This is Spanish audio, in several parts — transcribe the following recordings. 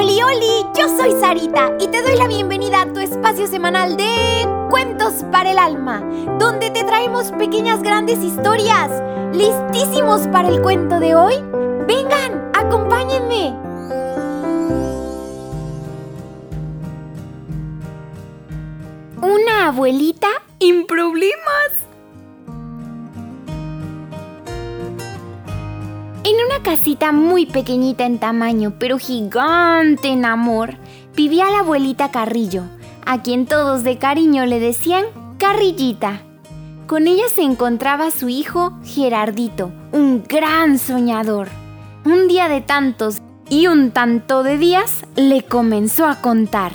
Oli, oli, yo soy Sarita y te doy la bienvenida a tu espacio semanal de Cuentos para el Alma, donde te traemos pequeñas grandes historias. ¿Listísimos para el cuento de hoy? Vengan, acompáñenme. Una abuelita en problemas. Casita muy pequeñita en tamaño, pero gigante en amor, vivía la abuelita Carrillo, a quien todos de cariño le decían Carrillita. Con ella se encontraba su hijo Gerardito, un gran soñador. Un día de tantos y un tanto de días le comenzó a contar.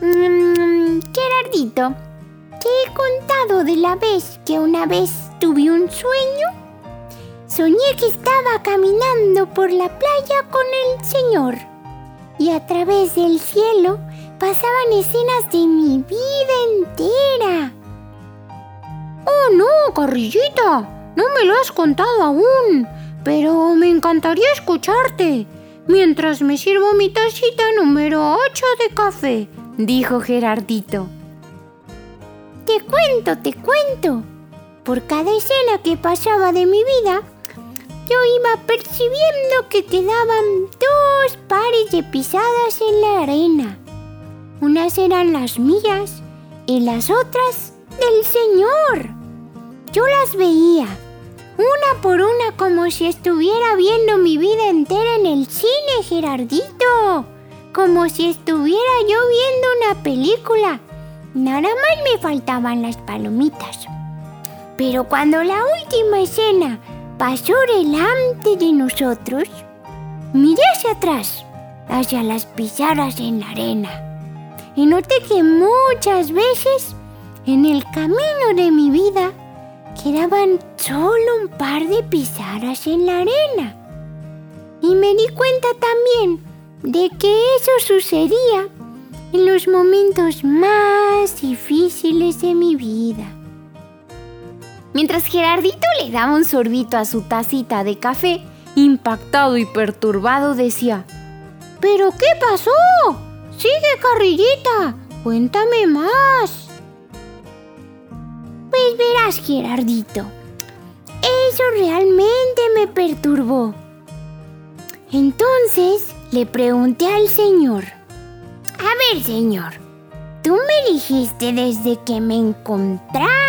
Mm, Gerardito, te he contado de la vez que una vez tuve un sueño Soñé que estaba caminando por la playa con el Señor y a través del cielo pasaban escenas de mi vida entera. Oh, no, Carrillita, no me lo has contado aún, pero me encantaría escucharte mientras me sirvo mi tacita número 8 de café, dijo Gerardito. Te cuento, te cuento. Por cada escena que pasaba de mi vida, yo iba percibiendo que quedaban dos pares de pisadas en la arena. Unas eran las mías y las otras del Señor. Yo las veía, una por una como si estuviera viendo mi vida entera en el cine, Gerardito. Como si estuviera yo viendo una película. Nada más me faltaban las palomitas. Pero cuando la última escena pasó delante de nosotros, miré hacia atrás, hacia las pisadas en la arena, y noté que muchas veces en el camino de mi vida quedaban solo un par de pisadas en la arena. Y me di cuenta también de que eso sucedía en los momentos más difíciles de mi vida. Mientras Gerardito le daba un sorbito a su tacita de café, impactado y perturbado decía, ¿Pero qué pasó? Sigue, carrillita, cuéntame más. Pues verás, Gerardito, eso realmente me perturbó. Entonces le pregunté al señor, a ver, señor, tú me dijiste desde que me encontraste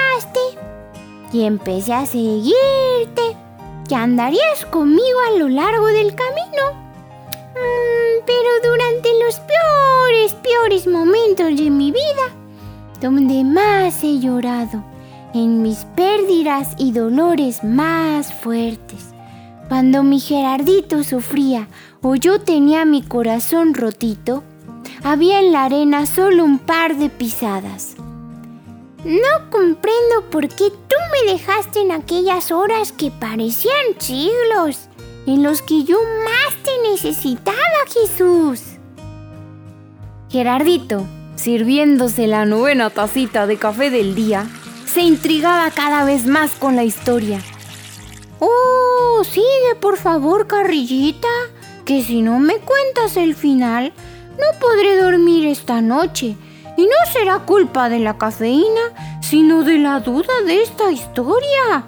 y empecé a seguirte, que andarías conmigo a lo largo del camino. Mm, pero durante los peores, peores momentos de mi vida, donde más he llorado, en mis pérdidas y dolores más fuertes, cuando mi Gerardito sufría o yo tenía mi corazón rotito, había en la arena solo un par de pisadas no comprendo por qué tú me dejaste en aquellas horas que parecían siglos, en los que yo más te necesitaba, Jesús. Gerardito, sirviéndose la novena tacita de café del día, se intrigaba cada vez más con la historia. Oh, sigue por favor, carrillita, que si no me cuentas el final, no podré dormir esta noche y no será culpa de la cafeína, sino de la duda de esta historia.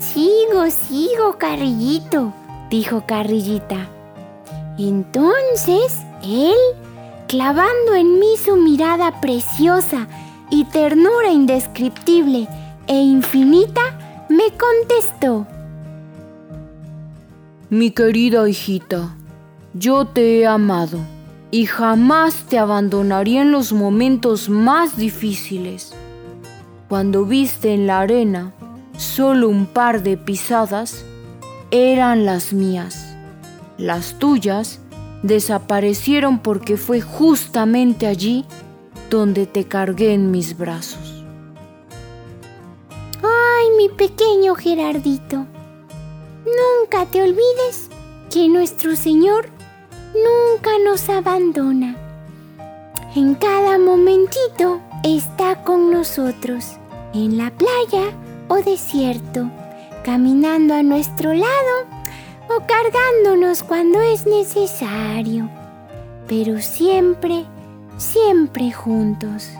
Sigo, sigo, Carrillito, dijo Carrillita. Entonces él, clavando en mí su mirada preciosa y ternura indescriptible e infinita, me contestó. Mi querida hijita, yo te he amado y jamás te abandonaría en los momentos más difíciles. Cuando viste en la arena solo un par de pisadas, eran las mías. Las tuyas desaparecieron porque fue justamente allí donde te cargué en mis brazos. Ay, mi pequeño Gerardito, nunca te olvides que nuestro Señor nunca nos abandona. En cada momentito está con nosotros, en la playa o desierto, caminando a nuestro lado o cargándonos cuando es necesario, pero siempre, siempre juntos.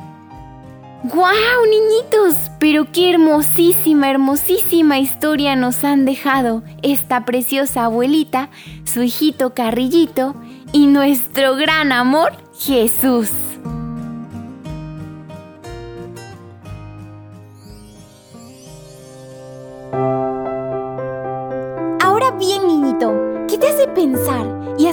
¡Guau, niñitos! Pero qué hermosísima, hermosísima historia nos han dejado esta preciosa abuelita, su hijito Carrillito y nuestro gran amor, Jesús.